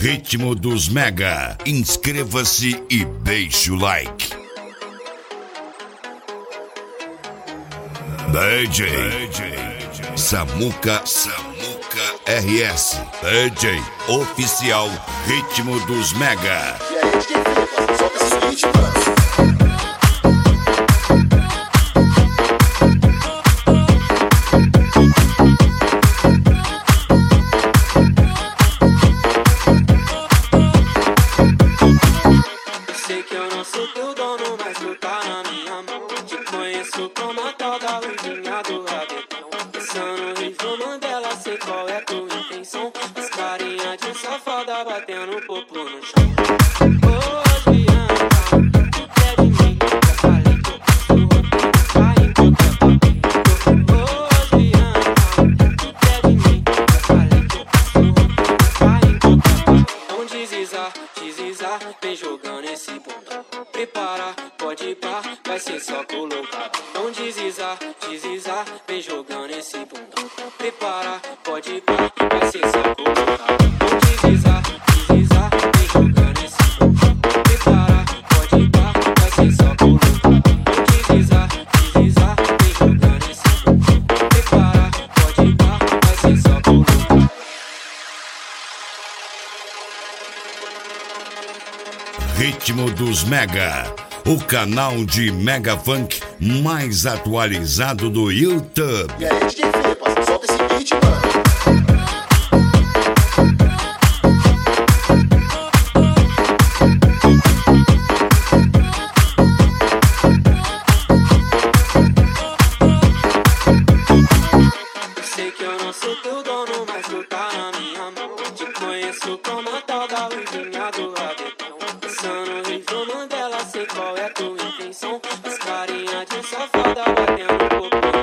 Ritmo dos Mega. Inscreva-se e deixe o like. DJ, DJ Samuca Samuca RS. DJ oficial Ritmo dos Mega. E aí, DJ, sei qual é tua intenção. As carinha de safada batendo popo no chão. Ô, Bianca, tu quer de mim? Falei que eu qualquer papel. Ô, tu quer de mim? Falei que eu qualquer papel. Então deslizar, deslizar, vem jogando esse bundão. Prepara, pode pá, vai ser só colocar. Então deslizar, deslizar, vem jogando esse bundão. Prepara, pode pá, vai ser só colocar. Então deslizar, deslizar, vem jogando Ritmo dos Mega. O canal de Mega Funk mais atualizado do YouTube. Dono, mas tu tá na minha mão. Te conheço como a tal da luzinha do rabetão. Pensando em João Mandela, sei qual é tua intenção. As carinha de safada batendo papel.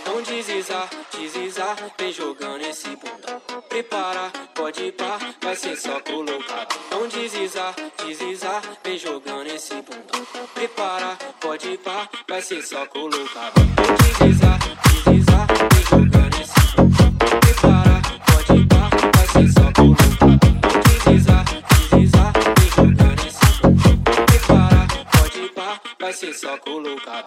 Então deslizar, deslizar, vem jogando esse bundão. Prepara, pode pá, vai ser só colocar. Então deslizar, deslizar, vem jogando esse bundão. Prepara, pode pá, vai ser só colocar. Então deslizar, deslizar, vem jogando esse bundão. Prepara, pode pá, vai ser só colocar. Então deslizar, deslizar, vem jogando esse bundão. Prepara, pode pá, vai ser só colocar.